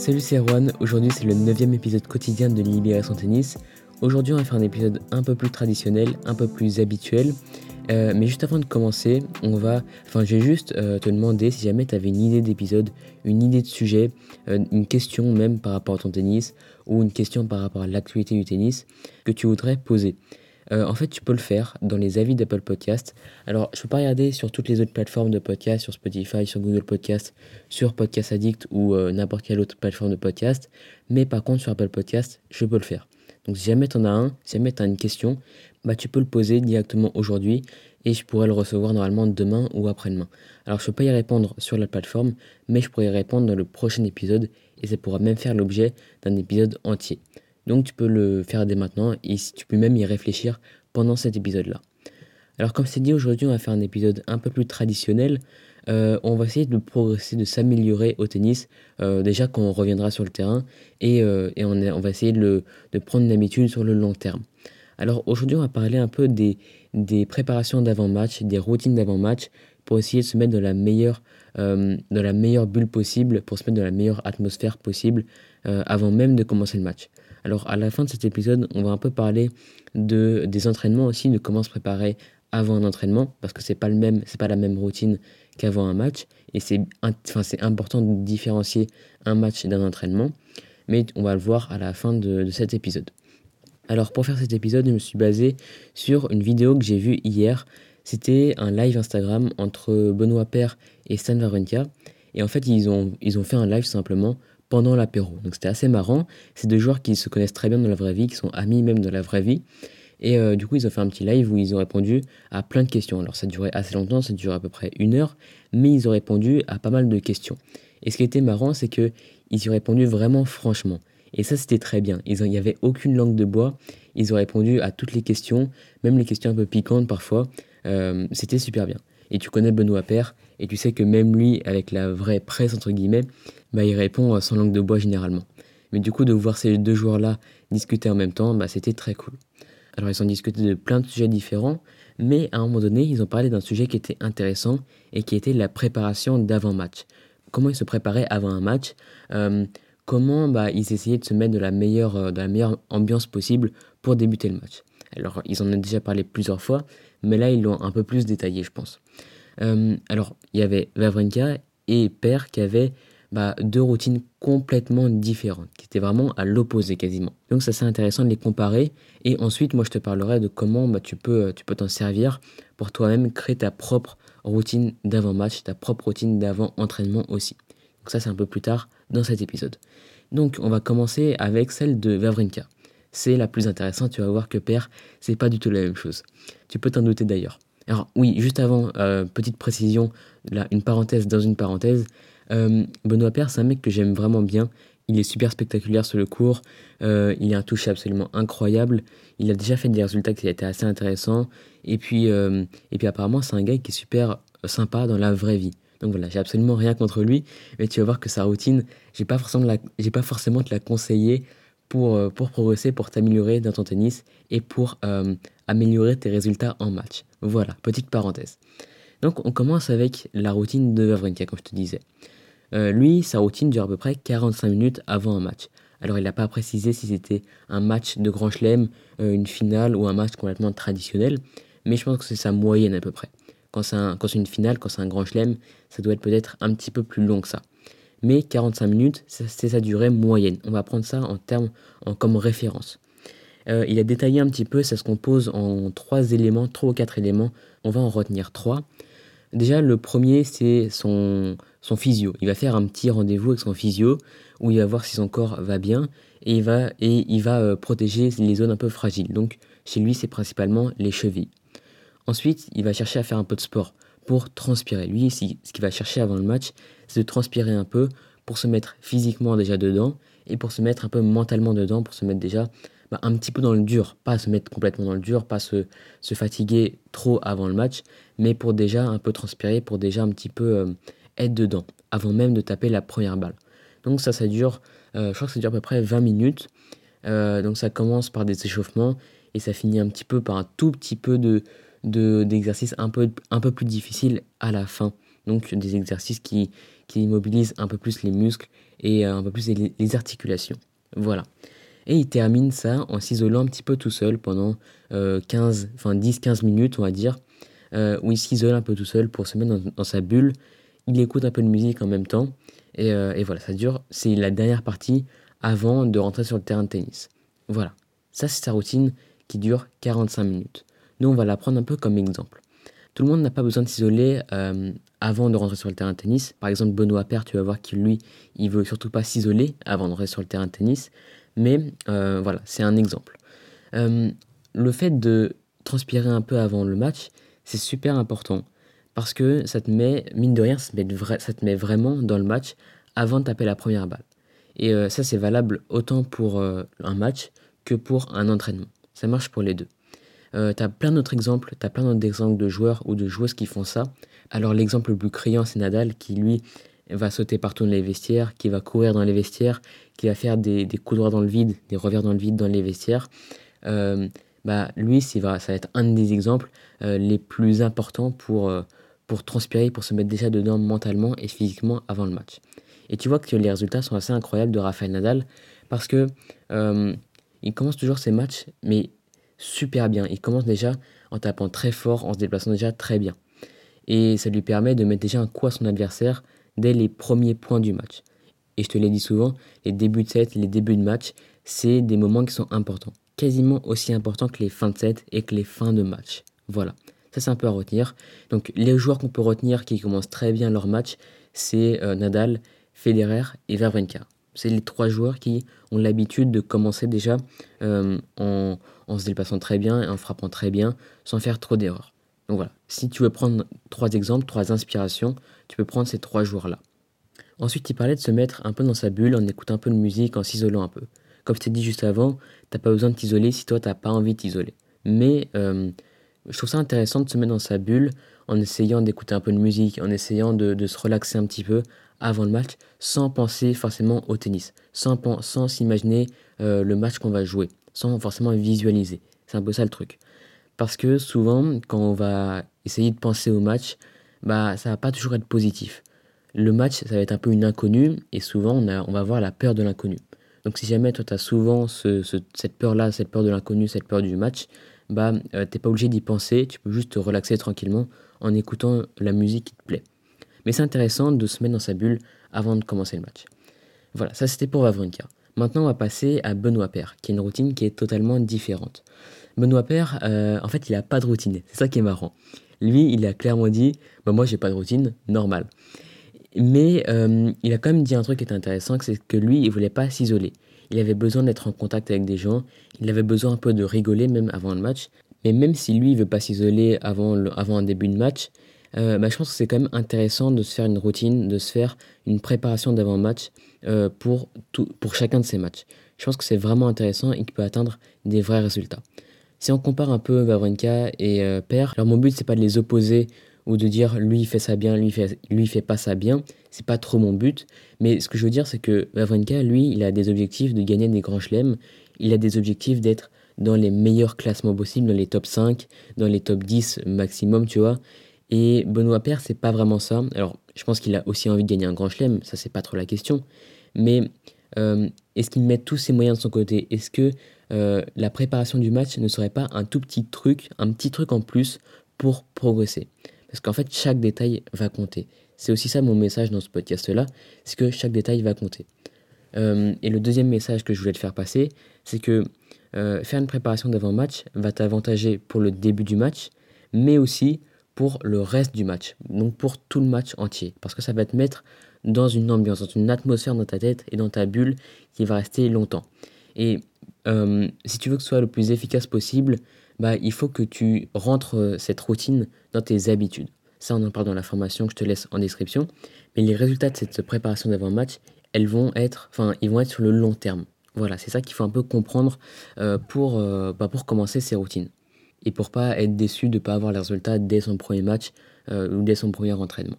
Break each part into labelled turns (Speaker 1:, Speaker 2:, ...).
Speaker 1: Salut c'est Erwan, aujourd'hui c'est le 9 épisode quotidien de Libération Tennis. Aujourd'hui on va faire un épisode un peu plus traditionnel, un peu plus habituel. Euh, mais juste avant de commencer, on va, enfin je vais juste euh, te demander si jamais tu avais une idée d'épisode, une idée de sujet, euh, une question même par rapport à ton tennis ou une question par rapport à l'actualité du tennis que tu voudrais poser. Euh, en fait, tu peux le faire dans les avis d'Apple Podcast. Alors, je peux pas regarder sur toutes les autres plateformes de podcast, sur Spotify, sur Google Podcast, sur Podcast Addict ou euh, n'importe quelle autre plateforme de podcast. Mais par contre, sur Apple Podcast, je peux le faire. Donc, si jamais tu en as un, si jamais tu as une question, bah, tu peux le poser directement aujourd'hui et je pourrais le recevoir normalement demain ou après-demain. Alors, je peux pas y répondre sur la plateforme, mais je pourrais y répondre dans le prochain épisode et ça pourra même faire l'objet d'un épisode entier. Donc tu peux le faire dès maintenant et tu peux même y réfléchir pendant cet épisode-là. Alors comme c'est dit aujourd'hui, on va faire un épisode un peu plus traditionnel. Euh, on va essayer de progresser, de s'améliorer au tennis, euh, déjà quand on reviendra sur le terrain, et, euh, on, va essayer de, prendre une habitude sur le long terme. Alors aujourd'hui, on va parler un peu des, préparations d'avant-match, des routines d'avant-match, pour essayer de se mettre dans la meilleure bulle possible, pour se mettre dans la meilleure atmosphère possible avant même de commencer le match. Alors à la fin de cet épisode, on va un peu parler de, des entraînements aussi, de comment se préparer avant un entraînement, parce que c'est pas pas la même routine qu'avant un match, et c'est enfin, important de différencier un match d'un entraînement, mais on va le voir à la fin de, cet épisode. Alors pour faire cet épisode, je me suis basé sur une vidéo que j'ai vue hier. C'était un live Instagram entre Benoît Père et Stan Wawrinka. Et en fait, ils ont, ils ont fait un live simplement pendant l'apéro. Donc c'était assez marrant. C'est deux joueurs qui se connaissent très bien dans la vraie vie, qui sont amis même dans la vraie vie. Et euh, du coup, ils ont fait un petit live où ils ont répondu à plein de questions. Alors ça durait assez longtemps, ça durait à peu près une heure, mais ils ont répondu à pas mal de questions. Et ce qui était marrant, c'est que ils y ont répondu vraiment franchement. Et ça, c'était très bien. Il n'y avait aucune langue de bois. Ils ont répondu à toutes les questions, même les questions un peu piquantes parfois. Euh, c'était super bien. Et tu connais Benoît Père, et tu sais que même lui, avec la vraie presse, entre guillemets, bah, il répond sans langue de bois généralement. Mais du coup, de voir ces deux joueurs-là discuter en même temps, bah, c'était très cool. Alors, ils ont discuté de plein de sujets différents, mais à un moment donné, ils ont parlé d'un sujet qui était intéressant et qui était la préparation d'avant-match. Comment ils se préparaient avant un match euh, Comment bah, ils essayaient de se mettre de euh, de la meilleure ambiance possible pour débuter le match. Alors, ils en ont déjà parlé plusieurs fois, mais là, ils l'ont un peu plus détaillé, je pense. Euh, alors, il y avait Vavrinka et Père qui avaient bah, deux routines complètement différentes, qui étaient vraiment à l'opposé quasiment. Donc ça c'est intéressant de les comparer. Et ensuite, moi je te parlerai de comment bah, tu peux tu peux t'en servir pour toi-même créer ta propre routine d'avant-match, ta propre routine d'avant-entraînement aussi. Donc ça c'est un peu plus tard dans cet épisode. Donc on va commencer avec celle de Vavrinka. C'est la plus intéressante, tu vas voir que Père, c'est pas du tout la même chose. Tu peux t'en douter d'ailleurs. Alors oui, juste avant, euh, petite précision, là, une parenthèse dans une parenthèse, euh, Benoît Père, c'est un mec que j'aime vraiment bien. Il est super spectaculaire sur le cours. Euh, il a un toucher absolument incroyable. Il a déjà fait des résultats qui étaient assez intéressants. Et puis, et puis apparemment, c'est un gars qui est super sympa dans la vraie vie. Donc voilà, j'ai absolument rien contre lui. Mais tu vas voir que sa routine, j'ai pas forcément, la, j'ai pas forcément te la conseiller pour, pour progresser, pour t'améliorer dans ton tennis et pour améliorer tes résultats en match. Voilà, petite parenthèse. Donc on commence avec la routine de Wawrinka, comme je te disais. Euh, lui, sa routine dure à peu près 45 minutes avant un match. Alors il n'a pas précisé si c'était un match de grand chelem, euh, une finale ou un match complètement traditionnel, mais je pense que c'est sa moyenne à peu près. Quand c'est, une finale, quand c'est un grand chelem, ça doit être peut-être un petit peu plus long que ça. Mais 45 minutes, c'est sa durée moyenne. On va prendre ça en termes, en, comme référence. Euh, il a détaillé un petit peu, ça se compose en trois éléments, trois ou quatre éléments. On va en retenir trois. Déjà, le premier, c'est son, son physio. Il va faire un petit rendez-vous avec son physio où il va voir si son corps va bien et il va, et il va euh, protéger les zones un peu fragiles. Donc, chez lui, c'est principalement les chevilles. Ensuite, il va chercher à faire un peu de sport pour transpirer. Lui, ce qu'il va chercher avant le match, c'est de transpirer un peu pour se mettre physiquement déjà dedans et pour se mettre un peu mentalement dedans, pour se mettre déjà bah, un petit peu dans le dur, pas se mettre complètement dans le dur, pas se, se fatiguer trop avant le match, mais pour déjà un peu transpirer, pour déjà un petit peu euh, être dedans, avant même de taper la première balle. Donc ça, ça dure, euh, je crois que ça dure à peu près 20 minutes. Euh, donc ça commence par des échauffements et ça finit un petit peu par un tout petit peu de d'exercices un, peu, un peu plus difficiles à la fin. Donc des exercices qui, qui mobilise un peu plus les muscles et un peu plus les, articulations. Voilà. Et il termine ça en s'isolant un petit peu tout seul pendant 15, enfin 10-15 minutes, on va dire, où il s'isole un peu tout seul pour se mettre dans, sa bulle. Il écoute un peu de musique en même temps. Et, et voilà, ça dure. C'est la dernière partie avant de rentrer sur le terrain de tennis. Voilà. Ça, c'est sa routine qui dure 45 minutes. Nous, on va la prendre un peu comme exemple. Tout le monde n'a pas besoin de s'isoler euh, avant de rentrer sur le terrain de tennis. Par exemple, Benoît Père, tu vas voir qu'il, lui, il veut surtout pas s'isoler avant de rentrer sur le terrain de tennis. Mais euh, voilà, c'est un exemple. Euh, le fait de transpirer un peu avant le match, c'est super important parce que ça te met, mine de rien, ça te met, vraiment dans le match avant de taper la première balle. Et ça, c'est valable autant pour un match que pour un entraînement. Ça marche pour les deux. Euh, tu as plein d'autres exemples, tu as plein d'autres exemples de joueurs ou de joueuses qui font ça. Alors l'exemple le plus criant, c'est Nadal qui lui va sauter partout dans les vestiaires, qui va courir dans les vestiaires, qui va faire des, des coups droits dans le vide, des revers dans le vide dans les vestiaires. Euh, bah, lui, ça va être un des exemples euh, les plus importants pour, pour transpirer, pour se mettre déjà dedans mentalement et physiquement avant le match. Et tu vois que les résultats sont assez incroyables de Rafael Nadal parce que il commence toujours ses matchs, mais super bien. Il commence déjà en tapant très fort, en se déplaçant déjà très bien. Et ça lui permet de mettre déjà un coup à son adversaire dès les premiers points du match. Et je te l'ai dit souvent, les débuts de set, les débuts de match, c'est des moments qui sont importants. Quasiment aussi importants que les fins de set et que les fins de match. Voilà. Ça, c'est un peu à retenir. Donc, les joueurs qu'on peut retenir qui commencent très bien leur match, c'est euh, Nadal, Federer et Wawrinka. C'est les trois joueurs qui ont l'habitude de commencer déjà euh, en, se déplaçant très bien et en frappant très bien sans faire trop d'erreurs. Donc voilà, si tu veux prendre trois exemples, trois inspirations, tu peux prendre ces trois joueurs-là. Ensuite, il parlait de se mettre un peu dans sa bulle en écoutant un peu de musique, en s'isolant un peu. Comme je t'ai dit juste avant, t'as pas besoin de t'isoler si toi t'as pas envie de t'isoler. Mais euh, je trouve ça intéressant de se mettre dans sa bulle en essayant d'écouter un peu de musique, en essayant de se relaxer un petit peu, avant le match sans penser forcément au tennis, sans, sans s'imaginer euh, le match qu'on va jouer, sans forcément visualiser. C'est un peu ça le truc. Parce que souvent, quand on va essayer de penser au match, bah, ça va pas toujours être positif. Le match, ça va être un peu une inconnue, et souvent, on, a, on va avoir la peur de l'inconnu. Donc si jamais toi, tu as souvent ce, cette peur-là, cette peur de l'inconnu, cette peur du match, bah, euh, t'es pas obligé d'y penser, tu peux juste te relaxer tranquillement en écoutant la musique qui te plaît. Mais c'est intéressant de se mettre dans sa bulle avant de commencer le match. Voilà, ça c'était pour Wawrinka. Maintenant, on va passer à Benoît Père, qui a une routine qui est totalement différente. Benoît Père, euh, en fait, il n'a pas de routine. C'est ça qui est marrant. Lui, il a clairement dit bah, Moi, j'ai pas de routine, normal. Mais euh, il a quand même dit un truc qui est intéressant c'est que lui, il voulait pas s'isoler. Il avait besoin d'être en contact avec des gens. Il avait besoin un peu de rigoler, même avant le match. Mais même si lui, il veut pas s'isoler avant, avant un début de match, euh, bah, je pense que c'est quand même intéressant de se faire une routine, de se faire une préparation d'avant-match euh, pour, pour chacun de ces matchs. Je pense que c'est vraiment intéressant et qu'il peut atteindre des vrais résultats. Si on compare un peu Wawrinka et euh, Per, alors mon but c'est pas de les opposer ou de dire lui il fait ça bien, lui il fait, lui fait pas ça bien, c'est pas trop mon but, mais ce que je veux dire c'est que Wawrinka lui il a des objectifs de gagner des grands chelems, il a des objectifs d'être dans les meilleurs classements possibles, dans les top 5, dans les top 10 maximum, tu vois. Et Benoît Père, c'est pas vraiment ça. Alors, je pense qu'il a aussi envie de gagner un grand chelem, ça c'est pas trop la question. Mais euh, est-ce qu'il met tous ses moyens de son côté? Est-ce que euh, la préparation du match ne serait pas un tout petit truc, un petit truc en plus pour progresser? Parce qu'en fait, chaque détail va compter. C'est aussi ça mon message dans ce podcast-là, c'est que chaque détail va compter. Euh, et le deuxième message que je voulais te faire passer, c'est que faire une préparation d'avant-match va t'avantager pour le début du match, mais aussi pour le reste du match, donc pour tout le match entier, parce que ça va te mettre dans une ambiance, dans une atmosphère dans ta tête et dans ta bulle qui va rester longtemps. Et euh, si tu veux que ce soit le plus efficace possible, bah, il faut que tu rentres euh, cette routine dans tes habitudes. Ça, on en parle dans la formation que je te laisse en description. Mais les résultats de cette préparation d'avant-match, elles vont être, ils vont être sur le long terme. Voilà, c'est ça qu'il faut un peu comprendre euh, pour, bah, pour commencer ces routines et pour pas être déçu de ne pas avoir les résultats dès son premier match euh, ou dès son premier entraînement.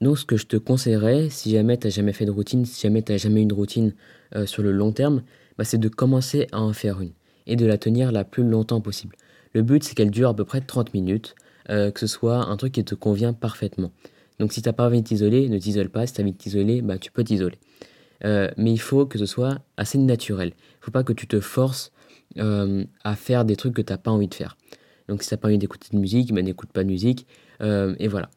Speaker 1: Donc ce que je te conseillerais, si jamais tu n'as jamais fait de routine, si jamais tu n'as jamais une routine euh, sur le long terme, bah, c'est de commencer à en faire une et de la tenir la plus longtemps possible. Le but c'est qu'elle dure à peu près 30 minutes, euh, que ce soit un truc qui te convient parfaitement. Donc si tu n'as pas envie de t'isoler, ne t'isole pas. Si tu as envie de t'isoler, bah, tu peux t'isoler. Mais il faut que ce soit assez naturel. Il ne faut pas que tu te forces euh, à faire des trucs que tu n'as pas envie de faire. Donc si tu n'as pas envie d'écouter de musique, bah, n'écoute pas de musique. Euh, et voilà.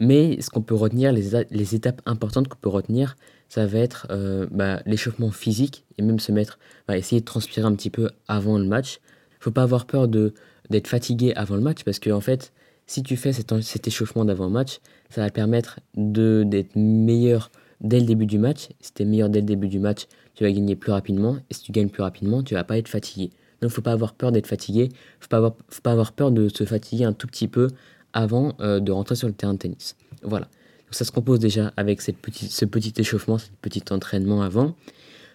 Speaker 1: Mais ce qu'on peut retenir, les, étapes importantes qu'on peut retenir, ça va être bah, l'échauffement physique et même se mettre, bah, essayer de transpirer un petit peu avant le match. Faut pas avoir peur d'être fatigué avant le match parce que en fait, si tu fais cet, cet échauffement d'avant-match, ça va permettre d'être meilleur dès le début du match. Si tu es meilleur dès le début du match, tu vas gagner plus rapidement. Et si tu gagnes plus rapidement, tu vas pas être fatigué. Donc, faut pas avoir peur d'être fatigué. Faut pas avoir, faut pas avoir peur de se fatiguer un tout petit peu avant euh, de rentrer sur le terrain de tennis. Voilà. Donc, ça se compose déjà avec cette petite, ce petit échauffement, ce petit entraînement avant.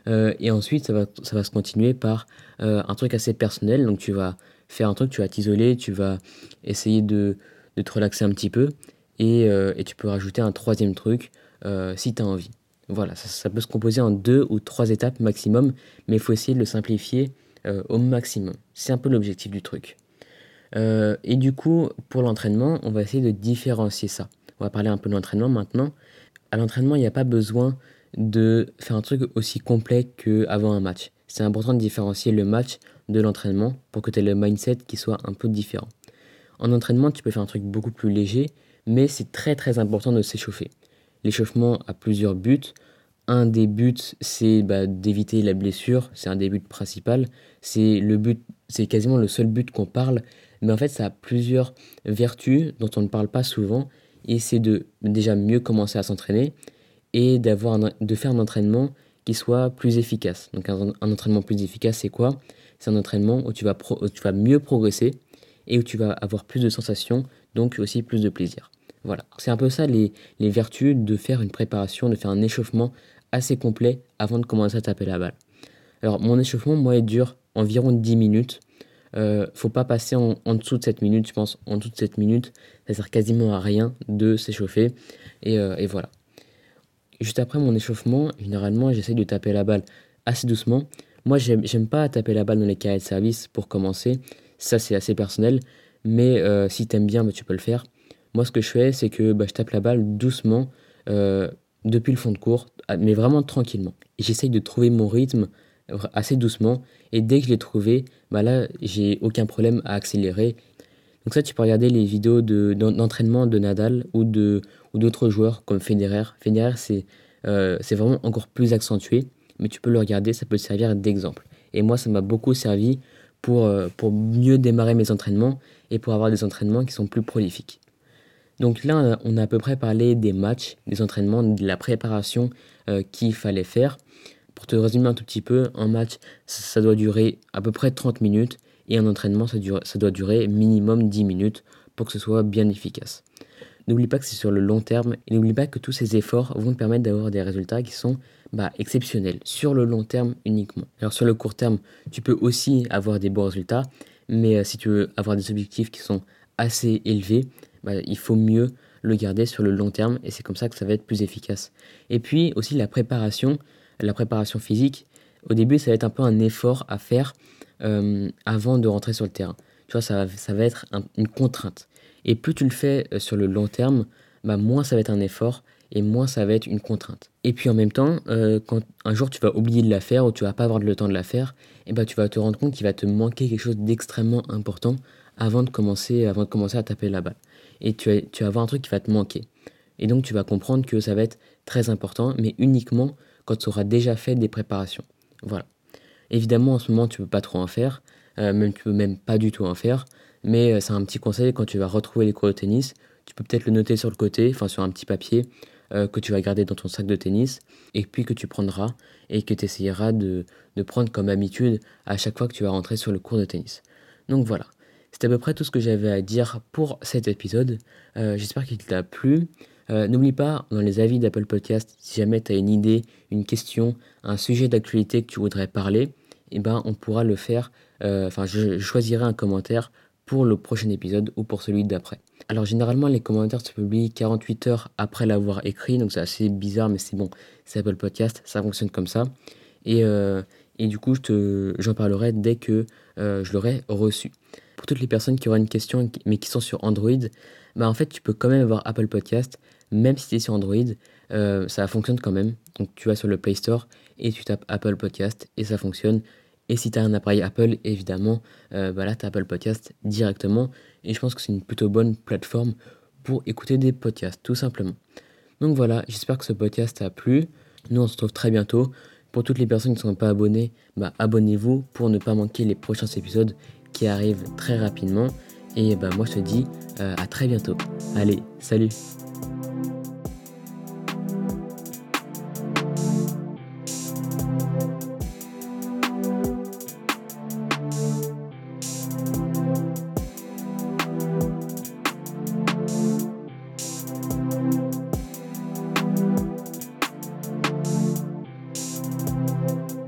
Speaker 1: Euh, et ensuite, ça va, ça va se continuer par euh, un truc assez personnel. Donc, tu vas faire un truc, tu vas t'isoler, tu vas essayer de, te relaxer un petit peu. Et, et tu peux rajouter un troisième truc euh, si tu as envie. Voilà, ça, peut se composer en deux ou trois étapes maximum, mais il faut essayer de le simplifier euh, au maximum. C'est un peu l'objectif du truc. et du coup, pour l'entraînement, on va essayer de différencier ça. On va parler un peu de l'entraînement maintenant. À l'entraînement, il n'y a pas besoin de faire un truc aussi complet qu'avant un match. C'est important de différencier le match de l'entraînement pour que tu aies le mindset qui soit un peu différent. En entraînement, tu peux faire un truc beaucoup plus léger, mais c'est très très important de s'échauffer. L'échauffement a plusieurs buts. Un des buts, c'est bah, d'éviter la blessure, c'est un des buts principaux. C'est le but, c'est quasiment le seul but qu'on parle, mais en fait, ça a plusieurs vertus dont on ne parle pas souvent. Et c'est de déjà mieux commencer à s'entraîner et d'avoir de faire un entraînement qui soit plus efficace. Donc un, entraînement plus efficace, c'est quoi? C'est un entraînement où tu, vas où tu vas mieux progresser et où tu vas avoir plus de sensations, donc aussi plus de plaisir. Voilà, c'est un peu ça les, vertus de faire une préparation, de faire un échauffement assez complet avant de commencer à taper la balle. Alors mon échauffement, moi, il dure environ 10 minutes. Euh, faut pas passer en, dessous de 7 minutes, je pense. En dessous de 7 minutes, ça sert quasiment à rien de s'échauffer. Et, euh, et, voilà. Juste après mon échauffement, généralement, j'essaye de taper la balle assez doucement. Moi, j'aime pas taper la balle dans les carrés de service pour commencer. Ça, c'est assez personnel. Mais euh, si t'aimes bien, bah, tu peux le faire. Moi, ce que je fais, c'est que bah, je tape la balle doucement euh, depuis le fond de cours, ah, mais vraiment tranquillement. J'essaye de trouver mon rythme assez doucement. Et dès que je l'ai trouvé, bah là, j'ai aucun problème à accélérer. Donc ça, tu peux regarder les vidéos d'entraînement de, Nadal ou de ou d'autres joueurs comme Federer. Federer, c'est euh, c'est vraiment encore plus accentué, mais tu peux le regarder, ça peut te servir d'exemple. Et moi, ça m'a beaucoup servi pour, euh, pour mieux démarrer mes entraînements et pour avoir des entraînements qui sont plus prolifiques. Donc là, on a à peu près parlé des matchs, des entraînements, de la préparation euh, qu'il fallait faire. Pour te résumer un tout petit peu, un match, ça, doit durer à peu près 30 minutes et un entraînement, ça, ça doit durer minimum 10 minutes pour que ce soit bien efficace. N'oublie pas que c'est sur le long terme et n'oublie pas que tous ces efforts vont te permettre d'avoir des résultats qui sont bah, exceptionnels sur le long terme uniquement. Alors sur le court terme, tu peux aussi avoir des bons résultats, mais euh, si tu veux avoir des objectifs qui sont assez élevés, bah, il faut mieux le garder sur le long terme et c'est comme ça que ça va être plus efficace. Et puis aussi la préparation, la préparation physique. Au début, ça va être un peu un effort à faire euh, avant de rentrer sur le terrain. Tu vois, ça, ça va être une contrainte. Et plus tu le fais euh, sur le long terme, bah, moins ça va être un effort et moins ça va être une contrainte. Et puis en même temps, euh, quand un jour tu vas oublier de la faire ou tu vas pas avoir le temps de la faire, et bah, tu vas te rendre compte qu'il va te manquer quelque chose d'extrêmement important avant de commencer, avant de commencer à taper la balle et tu, tu vas avoir un truc qui va te manquer. Et donc tu vas comprendre que ça va être très important, mais uniquement quand tu auras déjà fait des préparations. Voilà. Évidemment, en ce moment, tu peux pas trop en faire, euh, même tu peux même pas du tout en faire, mais euh, c'est un petit conseil quand tu vas retrouver les cours de tennis, tu peux peut-être le noter sur le côté, enfin sur un petit papier euh, que tu vas garder dans ton sac de tennis, et puis que tu prendras et que tu essayeras de, de prendre comme habitude à chaque fois que tu vas rentrer sur le cours de tennis. Donc voilà. C'est à peu près tout ce que j'avais à dire pour cet épisode. Euh, j'espère qu'il t'a plu. Euh, n'oublie pas, dans les avis d'Apple Podcast, si jamais tu as une idée, une question, un sujet d'actualité que tu voudrais parler, eh ben, on pourra le faire. Euh, enfin, je, choisirai un commentaire pour le prochain épisode ou pour celui d'après. Alors généralement les commentaires se publient 48 heures après l'avoir écrit, donc c'est assez bizarre mais c'est bon, c'est Apple Podcast, ça fonctionne comme ça. Et, et du coup j'en parlerai dès que je l'aurai reçu. Pour toutes les personnes qui auraient une question mais qui sont sur Android, bah en fait tu peux quand même avoir Apple Podcast, même si tu es sur Android, euh, ça fonctionne quand même. Donc tu vas sur le Play Store et tu tapes Apple Podcast et ça fonctionne. Et si tu as un appareil Apple, évidemment, euh, bah là tu as Apple Podcast directement. Et je pense que c'est une plutôt bonne plateforme pour écouter des podcasts, tout simplement. Donc voilà, j'espère que ce podcast t'a plu. Nous on se retrouve très bientôt. Pour toutes les personnes qui ne sont pas abonnées, bah, abonnez-vous pour ne pas manquer les prochains épisodes qui arrivent très rapidement. Et bah, moi je te dis euh, à très bientôt. Allez, salut